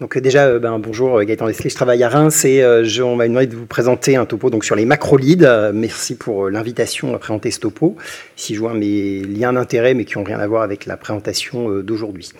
Donc déjà, euh, ben, bonjour Gaëtan Leslie, je travaille à Reims et on m'a demandé de vous présenter un topo sur les macrolides. merci pour l'invitation à présenter ce topo. Ici, je vois mes liens d'intérêt mais qui n'ont rien à voir avec la présentation d'aujourd'hui.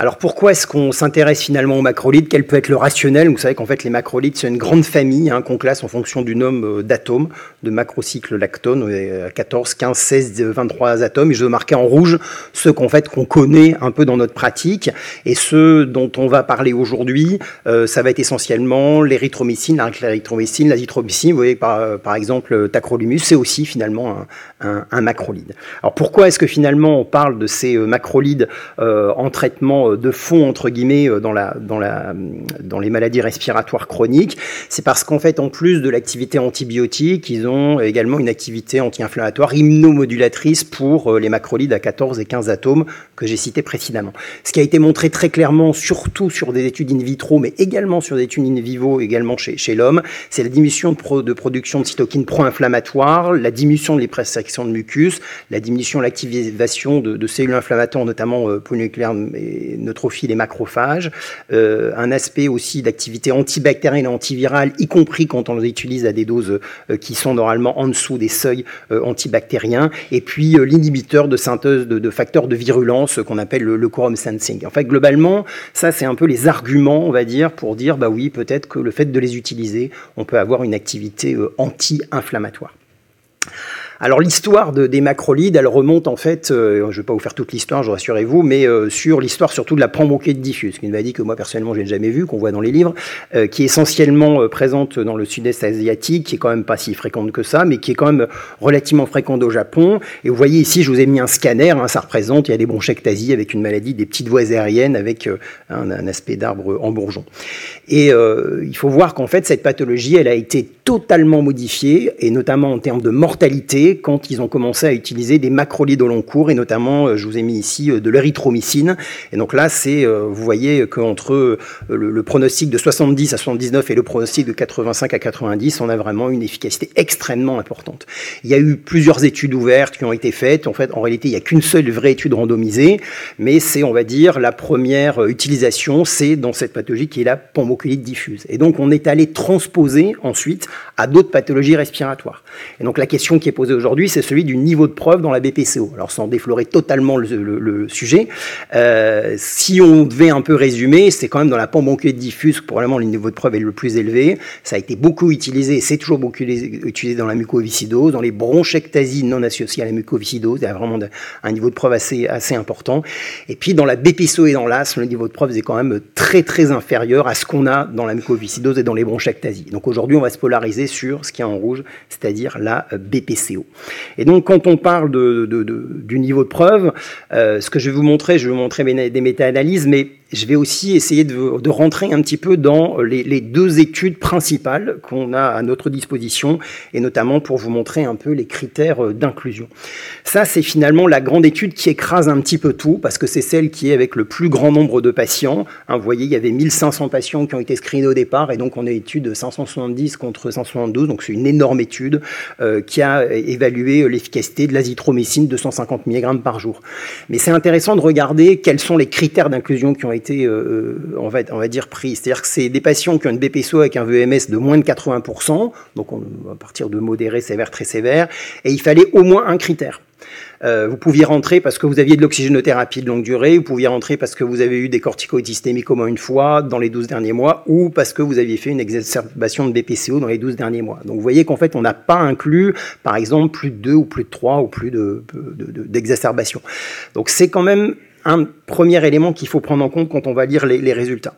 Alors pourquoi est-ce qu'on s'intéresse finalement aux macrolides Quel peut être le rationnel? Vous savez qu'en fait les macrolides c'est une grande famille hein, qu'on classe en fonction du nombre euh, d'atomes, de macrocycles lactone, 14, 15, 16, 23 atomes. Et je veux marquer en rouge ceux qu'en fait qu'on connaît un peu dans notre pratique et ceux dont on va parler aujourd'hui, euh, ça va être essentiellement l'érythromycine, l'érythromycine, l'azithromycine. Vous voyez par, par exemple tacrolimus, c'est aussi finalement un, macrolide. Alors pourquoi est-ce que finalement on parle de ces euh, macrolides en traitement euh, de fond entre guillemets euh, dans, la, dans, la, dans les maladies respiratoires chroniques, c'est parce qu'en fait, en plus de l'activité antibiotique, ils ont également une activité anti-inflammatoire immunomodulatrice pour euh, les macrolides à 14 et 15 atomes que j'ai cités précédemment. Ce qui a été montré très clairement, surtout sur des études in vitro, mais également sur des études in vivo, également chez, chez l'homme, c'est la diminution de, production de cytokines pro-inflammatoires, la diminution de l'hypersection de mucus, la diminution de l'activation de, de, cellules inflammatoires, notamment euh, polynucléaires et neutrophiles et macrophages, euh, un aspect aussi d'activité antibactérienne et antivirale, y compris quand on les utilise à des doses euh, qui sont normalement en dessous des seuils euh, antibactériens, et puis l'inhibiteur de synthèse de, facteurs de virulence qu'on appelle le, quorum sensing. En fait, globalement, ça c'est un peu les arguments, on va dire, pour dire bah oui, peut-être que le fait de les utiliser, on peut avoir une activité anti-inflammatoire. Alors l'histoire de, des macrolides, elle remonte en fait, euh, je ne vais pas vous faire toute l'histoire, je rassurez-vous, mais euh, sur l'histoire surtout de la pamboquette diffuse, une maladie que moi personnellement je n'ai jamais vue, qu'on voit dans les livres, euh, qui est essentiellement présente dans le sud-est asiatique, qui est quand même pas si fréquente que ça, mais qui est quand même relativement fréquente au Japon. Et vous voyez ici, je vous ai mis un scanner, hein, ça représente, il y a des bronchectasies avec une maladie des petites voies aériennes avec un, aspect d'arbre en bourgeon. Et il faut voir qu'en fait cette pathologie, elle a été totalement modifiée, et notamment en termes de mortalité quand ils ont commencé à utiliser des macrolides au long cours, et notamment, euh, je vous ai mis ici euh, de l'érythromycine. Et donc là, c'est, euh, vous voyez qu'entre le, pronostic de 70 à 79 et le pronostic de 85 à 90, on a vraiment une efficacité extrêmement importante. Il y a eu plusieurs études ouvertes qui ont été faites. En fait, en réalité, il n'y a qu'une seule vraie étude randomisée, mais c'est, on va dire, la première utilisation, c'est dans cette pathologie qui est la pamboculite diffuse. Et donc, on est allé transposer ensuite à d'autres pathologies respiratoires. Et donc, la question qui est posée aujourd'hui, c'est celui du niveau de preuve dans la BPCO. Alors sans déflorer totalement le, sujet, euh, si on devait un peu résumer, c'est quand même dans la pamboncule diffuse que probablement le niveau de preuve est le plus élevé. Ça a été beaucoup utilisé, c'est toujours beaucoup utilisé dans la mucoviscidose, dans les bronchectasies non associées à la mucoviscidose, il y a vraiment un niveau de preuve assez, assez important. Et puis dans la BPCO et dans l'asthme, le niveau de preuve est quand même très très inférieur à ce qu'on a dans la mucoviscidose et dans les bronchectasies. Donc aujourd'hui, on va se polariser sur ce qui est en rouge, c'est-à-dire la BPCO. Et donc, quand on parle de, du niveau de preuve, euh, ce que je vais vous montrer, je vais vous montrer des méta-analyses, mais je vais aussi essayer de, de, rentrer un petit peu dans les, deux études principales qu'on a à notre disposition, et notamment pour vous montrer un peu les critères euh, d'inclusion. Ça, c'est finalement la grande étude qui écrase un petit peu tout, parce que c'est celle qui est avec le plus grand nombre de patients. Hein, vous voyez, il y avait 1500 patients qui ont été screenés au départ, et donc on a étude 570 contre 572, donc c'est une énorme étude euh, qui a évalué l'efficacité de l'azithromycine 250 mg par jour. Mais c'est intéressant de regarder quels sont les critères d'inclusion qui ont été été, euh, euh, on, va, dire, pris. C'est-à-dire que c'est des patients qui ont une BPSO avec un VMS de moins de 80%, donc on va partir de modéré, sévère, très sévère, et il fallait au moins un critère. Euh, vous pouviez rentrer parce que vous aviez de l'oxygénothérapie de longue durée, vous pouviez rentrer parce que vous avez eu des corticoïdes systémiques au moins une fois dans les 12 derniers mois, ou parce que vous aviez fait une exacerbation de BPCO dans les 12 derniers mois. Donc vous voyez qu'en fait, on n'a pas inclus, par exemple, plus de 2 ou plus de 3 ou plus d'exacerbation. De, Donc c'est quand même un premier élément qu'il faut prendre en compte quand on va lire les, résultats.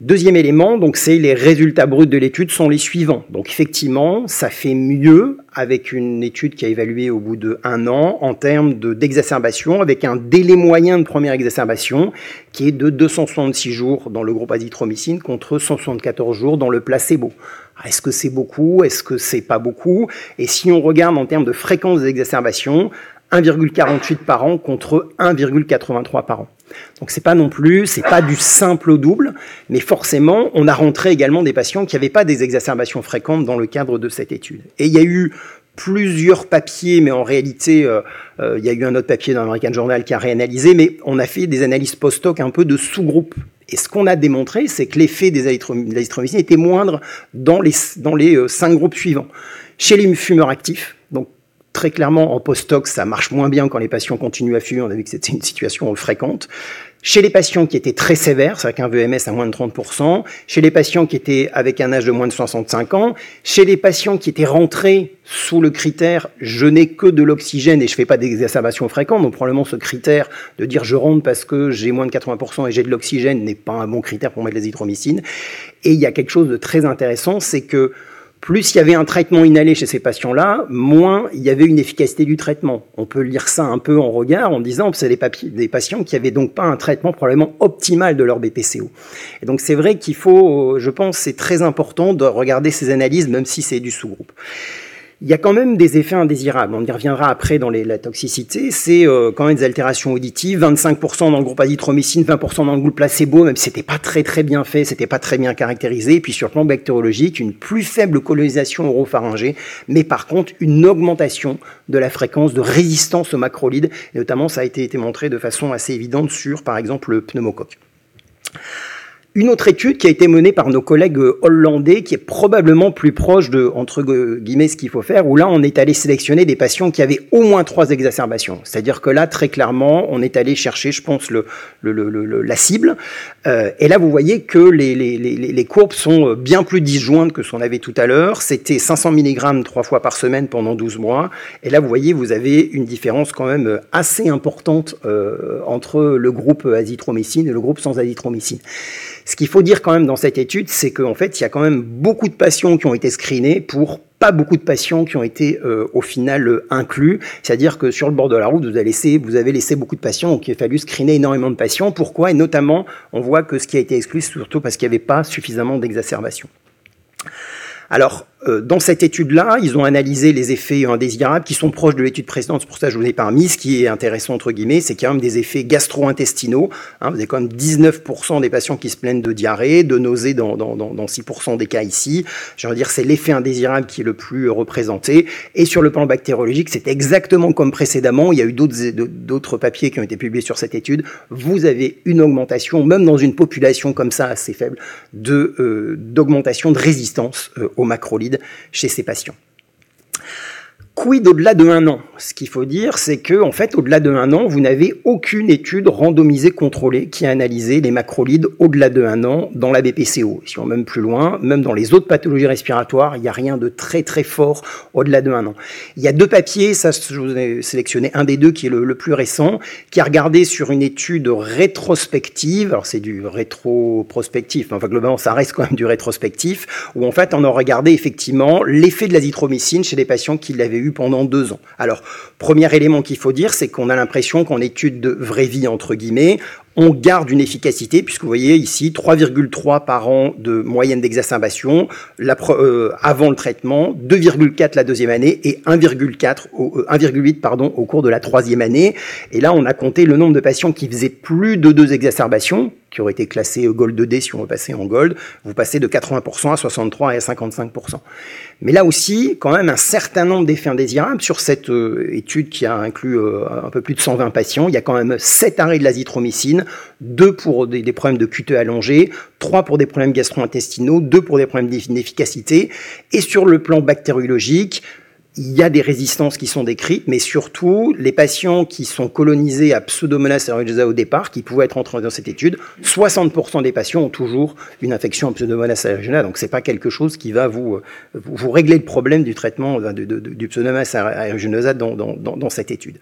Deuxième élément, donc c'est les résultats bruts de l'étude sont les suivants. Donc effectivement, ça fait mieux avec une étude qui a évalué au bout de un an en termes d'exacerbation, avec un délai moyen de première exacerbation qui est de 266 jours dans le groupe azithromycine contre 174 jours dans le placebo. Est-ce que c'est beaucoup? Est-ce que c'est pas beaucoup? Et si on regarde en termes de fréquence d'exacerbation, 1,48 par an contre 1,83 par an. Donc c'est pas non plus, c'est pas du simple au double, mais forcément, on a rentré également des patients qui n'avaient pas des exacerbations fréquentes dans le cadre de cette étude. Et il y a eu plusieurs papiers, mais en réalité, euh, euh, il y a eu un autre papier dans l'American Journal qui a réanalysé, mais on a fait des analyses post-hoc un peu de sous-groupes Et ce qu'on a démontré, c'est que l'effet des l'azithromycine était moindre dans les, dans les euh, cinq groupes suivants. Chez les fumeurs actifs, donc très clairement en post-hoc, ça marche moins bien quand les patients continuent à fumer, on a vu que c'était une situation fréquente. Chez les patients qui étaient très sévères, c'est avec un VMS à moins de 30%, chez les patients qui étaient avec un âge de moins de 65 ans, chez les patients qui étaient rentrés sous le critère je n'ai que de l'oxygène et je fais pas d'exacerbation fréquente, donc probablement ce critère de dire je rentre parce que j'ai moins de 80% et j'ai de l'oxygène n'est pas un bon critère pour mettre l'azithromycine. Et il y a quelque chose de très intéressant, c'est que plus il y avait un traitement inhalé chez ces patients-là, moins il y avait une efficacité du traitement. On peut lire ça un peu en regard en disant que c'est des, patients qui avaient donc pas un traitement probablement optimal de leur BPCO. Et donc c'est vrai qu'il faut, je pense, c'est très important de regarder ces analyses, même si c'est du sous-groupe. Il y a quand même des effets indésirables. On y reviendra après dans les, la toxicité. C'est euh, quand même des altérations auditives, 25% dans le groupe azithromycine, 20% dans le groupe placebo, même si c'était pas très très bien fait, c'était pas très bien caractérisé. Et puis sur le plan bactériologique, une plus faible colonisation oropharyngée, mais par contre une augmentation de la fréquence de résistance aux macrolides. Et notamment, ça a été, été montré de façon assez évidente sur, par exemple, le pneumocoque. Une autre étude qui a été menée par nos collègues hollandais, qui est probablement plus proche de, entre guillemets, ce qu'il faut faire, où là, on est allé sélectionner des patients qui avaient au moins trois exacerbations. C'est-à-dire que là, très clairement, on est allé chercher, je pense, la cible. Euh, et là, vous voyez que les, courbes sont bien plus disjointes que ce qu'on avait tout à l'heure. C'était 500 mg trois fois par semaine pendant 12 mois. Et là, vous voyez, vous avez une différence quand même assez importante euh, entre le groupe azithromycine et le groupe sans azithromycine. Ce qu'il faut dire quand même dans cette étude, c'est qu'en fait, il y a quand même beaucoup de patients qui ont été screenés pour pas beaucoup de patients qui ont été euh, au final euh, inclus. C'est-à-dire que sur le bord de la route, vous avez laissé, vous avez laissé beaucoup de patients, donc il a fallu screener énormément de patients. Pourquoi? Et notamment, on voit que ce qui a été exclu, c'est surtout parce qu'il n'y avait pas suffisamment d'exacerbation. Alors, dans cette étude-là, ils ont analysé les effets indésirables qui sont proches de l'étude précédente. C'est pour ça que je vous ai pas mis. Ce qui est intéressant, entre guillemets, c'est qu'il y a même des effets gastro-intestinaux. Hein, vous avez quand même 19% des patients qui se plaignent de diarrhée, de nausées dans, dans, dans 6% des cas ici. Je veux dire, c'est l'effet indésirable qui est le plus représenté. Et sur le plan bactériologique, c'est exactement comme précédemment. Il y a eu d'autres papiers qui ont été publiés sur cette étude. Vous avez une augmentation, même dans une population comme ça assez faible, euh, d'augmentation de résistance euh, aux macrolides chez ces patients. Quid au-delà de un an? Ce qu'il faut dire, c'est que en fait, au-delà de un an, vous n'avez aucune étude randomisée contrôlée qui a analysé les macrolides au-delà de un an dans la BPCO. Si on même plus loin, même dans les autres pathologies respiratoires, il n'y a rien de très très fort au-delà de un an. Il y a deux papiers, ça je vous ai sélectionné un des deux qui est le, plus récent, qui a regardé sur une étude rétrospective. Alors c'est du rétroprospectif, enfin globalement ça reste quand même du rétrospectif, où en fait on a regardé effectivement l'effet de l'azithromycine chez les patients qui l'avaient eu pendant deux ans. Alors, premier élément qu'il faut dire, c'est qu'on a l'impression qu'en étude de vraie vie, entre guillemets, on garde une efficacité, puisque vous voyez ici 3,3 par an de moyenne d'exacerbation euh, avant le traitement, 2,4 la deuxième année et 1,4 1,8 euh, pardon au cours de la troisième année. Et là, on a compté le nombre de patients qui faisaient plus de deux exacerbations, qui auraient été classés Gold 2D si on veut passer en Gold. Vous passez de 80% à 63 et à 55%. Mais là aussi, quand même un certain nombre d'effets indésirables sur cette euh, étude qui a inclus un peu plus de 120 patients. Il y a quand même 7 arrêts de l'azithromycine deux pour des, problèmes de QT allongés, trois pour des problèmes gastro-intestinaux, deux pour des problèmes d'inefficacité. Et sur le plan bactériologique, il y a des résistances qui sont décrites, mais surtout, les patients qui sont colonisés à Pseudomonas aeruginosa au départ, qui pouvaient être entrés dans cette étude, 60% des patients ont toujours une infection à Pseudomonas aeruginosa. Donc, c'est pas quelque chose qui va vous, régler le problème du traitement du Pseudomonas aeruginosa dans cette étude.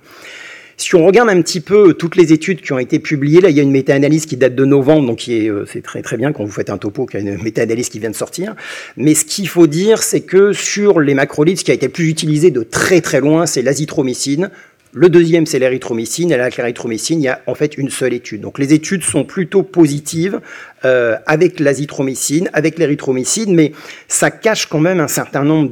Si on regarde un petit peu toutes les études qui ont été publiées, là, il y a une méta-analyse qui date de novembre, donc euh, c'est très très bien quand vous faites un topo qu'il y a une méta-analyse qui vient de sortir. Mais ce qu'il faut dire, c'est que sur les macrolides, ce qui a été le plus utilisé de très très loin, c'est l'azithromycine. Le deuxième, c'est l'érythromycine. Et avec l'érythromycine, il y a en fait une seule étude. Donc les études sont plutôt positives euh, avec l'azithromycine, avec l'érythromycine, mais ça cache quand même un certain nombre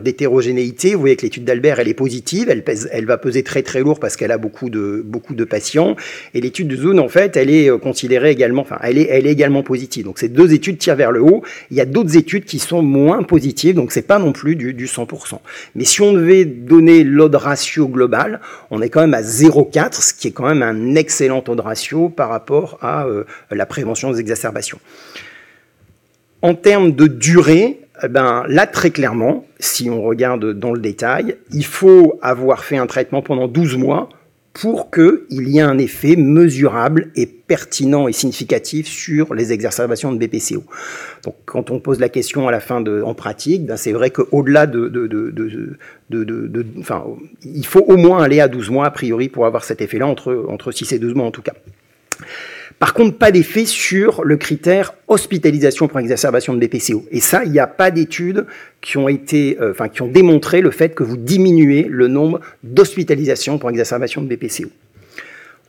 d'hétérogénéités. Vous voyez que l'étude d'Albert, elle est positive, elle, va peser très très lourd parce qu'elle a beaucoup de, beaucoup de patients. Et l'étude de Zoon, en fait, elle est euh, considérée également, enfin, elle est, elle est également positive. Donc ces deux études tirent vers le haut. Il y a d'autres études qui sont moins positives, donc c'est pas non plus du, du 100%. Mais si on devait donner l'odd ratio global, on est quand même à 0,4, ce qui est quand même un excellent odd ratio par rapport à euh, la prévention des En termes de durée, eh ben, là, très clairement, si on regarde dans le détail, il faut avoir fait un traitement pendant 12 mois pour qu'il y ait un effet mesurable et pertinent et significatif sur les exacerbations de BPCO. Donc, quand on pose la question à la fin de, en pratique, ben c'est vrai qu'au-delà de, il faut au moins aller à 12 mois a priori pour avoir cet effet-là, entre, entre 6 et 12 mois en tout cas. Par contre, pas d'effet sur le critère hospitalisation pour exacerbation de BPCO. Et ça, il n'y a pas d'études qui ont été, euh, enfin, qui ont démontré le fait que vous diminuez le nombre d'hospitalisations pour exacerbation de BPCO.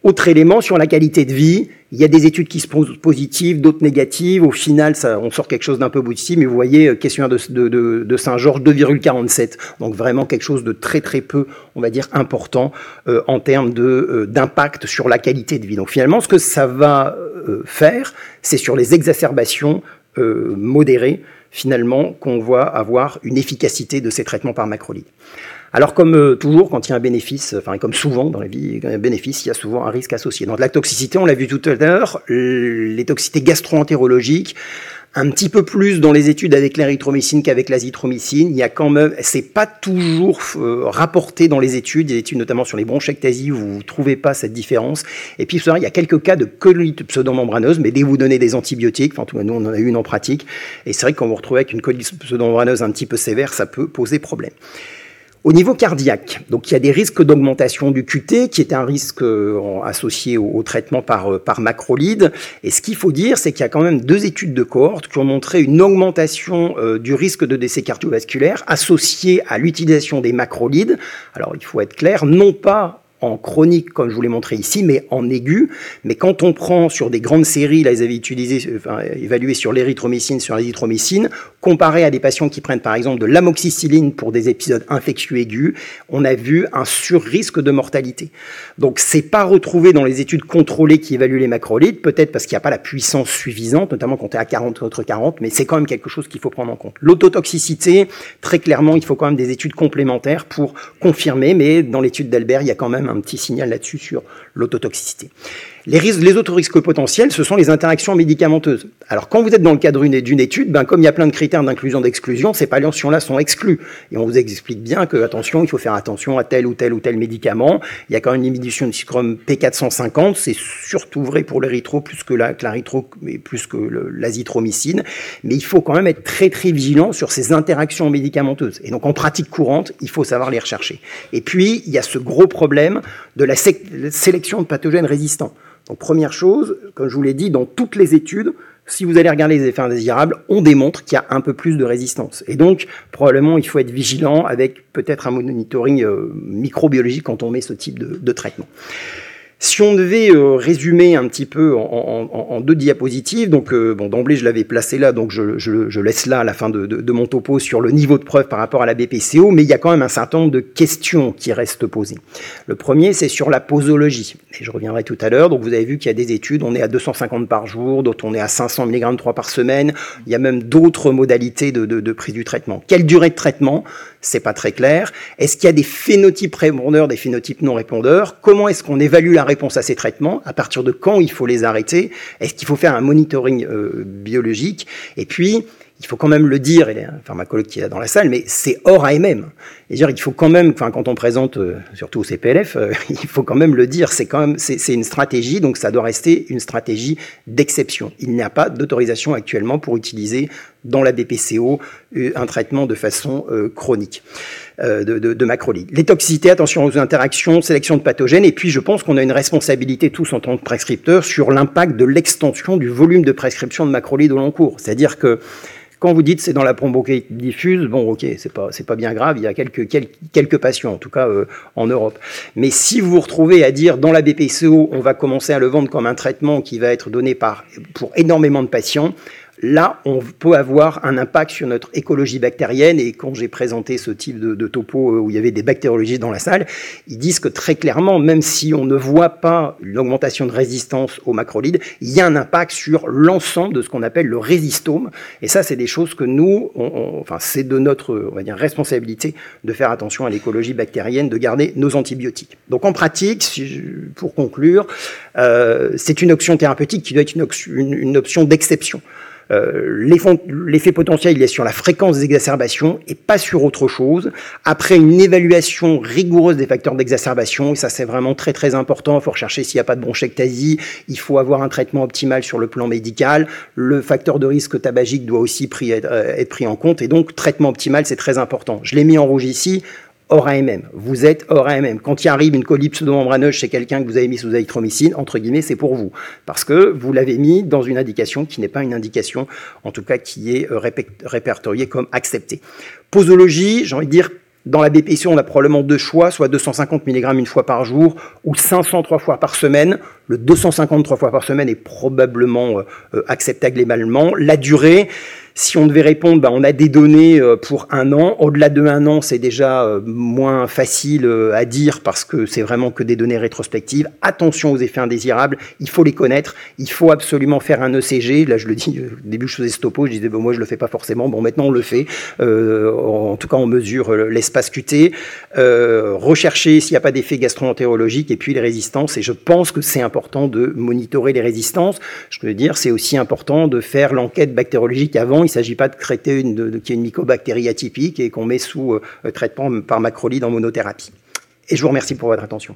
Autre élément sur la qualité de vie, il y a des études qui se posent positives, d'autres négatives. Au final, ça, on sort quelque chose d'un peu positif, mais vous voyez, euh, questionnaire de, Saint-Georges, 2,47. Donc vraiment quelque chose de très très peu, on va dire, important euh, en termes euh, d'impact sur la qualité de vie. Donc finalement, ce que ça va faire, c'est sur les exacerbations modérées, finalement, qu'on voit avoir une efficacité de ces traitements par macrolide. Alors comme euh, toujours, quand il y a un bénéfice, enfin comme souvent dans la vie, un bénéfice, il y a souvent un risque associé. Donc la toxicité, on l'a vu tout à l'heure, les toxicités gastro-entérologiques, un petit peu plus dans les études avec l'érythromycine qu'avec l'azithromycine. Il y a quand même, c'est pas toujours euh, rapporté dans les études, des études notamment sur les bronchectasies où vous trouvez pas cette différence. Et puis, il y a quelques cas de colite pseudomembraneuse, mais dès que vous donnez des antibiotiques, enfin, tout, nous, on en a eu une en pratique, et c'est vrai que quand vous retrouvez avec une colite pseudomembraneuse un petit peu sévère, ça peut poser problème. Au niveau cardiaque, donc il y a des risques d'augmentation du QT, qui est un risque euh, associé au, traitement par, euh, par. Et ce qu'il faut dire, c'est qu'il y a quand même deux études de cohorte qui ont montré une augmentation euh, du risque de décès cardiovasculaire associé à l'utilisation des macrolides. Alors il faut être clair, non pas en chronique, comme je vous l'ai montré ici, mais en aigu. Mais quand on prend sur des grandes séries, là, ils avaient utilisé, évalué sur l'érythromycine, sur l'azithromycine, comparé à des patients qui prennent par exemple de l'amoxicilline pour des épisodes infectieux aigus, on a vu un sur-risque de mortalité. Donc, c'est pas retrouvé dans les études contrôlées qui évaluent les macrolides, peut-être parce qu'il n'y a pas la puissance suffisante, notamment quand on est à 40 contre 40, mais c'est quand même quelque chose qu'il faut prendre en compte. L'autotoxicité, très clairement, il faut quand même des études complémentaires pour confirmer, mais dans l'étude d'Albert, il y a quand même un petit signal là-dessus sur l'autotoxicité. Les, autres risques potentiels, ce sont les interactions médicamenteuses. Alors, quand vous êtes dans le cadre d'une étude, ben, comme il y a plein de critères d'inclusion-d'exclusion, ces paléations-là sont exclues. Et on vous explique bien que, attention, il faut faire attention à tel ou tel ou tel médicament. Il y a quand même une diminution de scrum P450. C'est surtout vrai pour l'érythro plus que la, mais plus que l'azithromycine. Mais il faut quand même être très, très vigilant sur ces interactions médicamenteuses. Et donc, en pratique courante, il faut savoir les rechercher. Et puis, il y a ce gros problème de la sélection de pathogènes résistants. Donc première chose, comme je vous l'ai dit, dans toutes les études, si vous allez regarder les effets indésirables, on démontre qu'il y a un peu plus de résistance. Et donc, probablement, il faut être vigilant avec peut-être un monitoring euh, microbiologique quand on met ce type de traitement. Si on devait euh, résumer un petit peu en, deux diapositives, donc euh, bon, d'emblée je l'avais placé là, donc je, laisse là à la fin de, mon topo sur le niveau de preuve par rapport à la BPCO, mais il y a quand même un certain nombre de questions qui restent posées. Le premier, c'est sur la posologie, et je reviendrai tout à l'heure. Donc vous avez vu qu'il y a des études, on est à 250 par jour, d'autres on est à 500 mg 3 par semaine. Il y a même d'autres modalités de, de prise du traitement. Quelle durée de traitement? C'est pas très clair. Est-ce qu'il y a des phénotypes répondeurs, des phénotypes non répondeurs? Comment est-ce qu'on évalue la réponse à ces traitements À partir de quand il faut les arrêter Est-ce qu'il faut faire un monitoring euh, biologique Et puis, il faut quand même le dire, et un pharmacologue qui est là dans la salle, mais c'est hors AMM. Et dire, il faut quand même, enfin, quand on présente, euh, surtout au CPLF, euh, il faut quand même le dire, c'est quand même, c'est une stratégie, donc ça doit rester une stratégie d'exception. Il n'y a pas d'autorisation actuellement pour utiliser dans la BPCO euh, un traitement de façon chronique. de, de. Les toxicités, attention aux interactions, sélection de pathogènes, et puis je pense qu'on a une responsabilité tous en tant que prescripteurs sur l'impact de l'extension du volume de prescription de macrolide au long cours. C'est-à-dire que Quand vous dites c'est dans la bronchiolite diffuse, bon, ok, c'est pas, c'est pas bien grave, il y a quelques, quelques, quelques patients, en tout cas euh, en Europe. Mais si vous vous retrouvez à dire dans la BPCO, on va commencer à le vendre comme un traitement qui va être donné par, pour énormément de patients, Là, on peut avoir un impact sur notre écologie bactérienne. Et quand j'ai présenté ce type de, topo euh, où il y avait des bactériologistes dans la salle, ils disent que très clairement, même si on ne voit pas l'augmentation de résistance aux macrolides, il y a un impact sur l'ensemble de ce qu'on appelle le résistome. Et ça, c'est des choses que nous, enfin, c'est de notre on va dire, responsabilité de faire attention à l'écologie bactérienne, de garder nos antibiotiques. Donc en pratique, pour conclure, euh, c'est une option thérapeutique qui doit être une option d'exception. Euh, l'effet potentiel, il est sur la fréquence des exacerbations et pas sur autre chose. Après une évaluation rigoureuse des facteurs d'exacerbation, et ça c'est vraiment très très important, il faut rechercher s'il n'y a pas de bronchectasie, il faut avoir un traitement optimal sur le plan médical, le facteur de risque tabagique doit aussi euh, être pris en compte, et donc traitement optimal c'est très important. Je l'ai mis en rouge ici, hors AMM. Vous êtes hors AMM. Quand il arrive une colite pseudo-membraneuse chez quelqu'un que vous avez mis sous azithromycine, entre guillemets, c'est pour vous. Parce que vous l'avez mis dans une indication qui n'est pas une indication, en tout cas qui est euh, répertoriée comme acceptée. Posologie, j'ai envie de dire, dans la BPC, on a probablement deux choix, soit 250 mg une fois par jour ou 500 trois fois par semaine. Le 250 trois fois par semaine est probablement euh, euh, acceptable globalement. La durée, si on devait répondre, ben, on a des données euh, pour un an. Au-delà de un an, c'est déjà euh, moins facile euh, à dire parce que c'est vraiment que des données rétrospectives. Attention aux effets indésirables, il faut les connaître. Il faut absolument faire un ECG. Là, je le dis, au début, je faisais stopo, je disais, bon, moi, je le fais pas forcément. Bon, maintenant, on le fait. en tout cas, on mesure l'espace QT. rechercher s'il n'y a pas d'effet gastro-entérologique et puis les résistances. Et je pense que c'est important de monitorer les résistances. Je veux dire, c'est aussi important de faire l'enquête bactériologique avant il ne s'agit pas de traiter une, une mycobactérie atypique et qu'on met sous euh, traitement par macrolide en monothérapie. Et je vous remercie pour votre attention.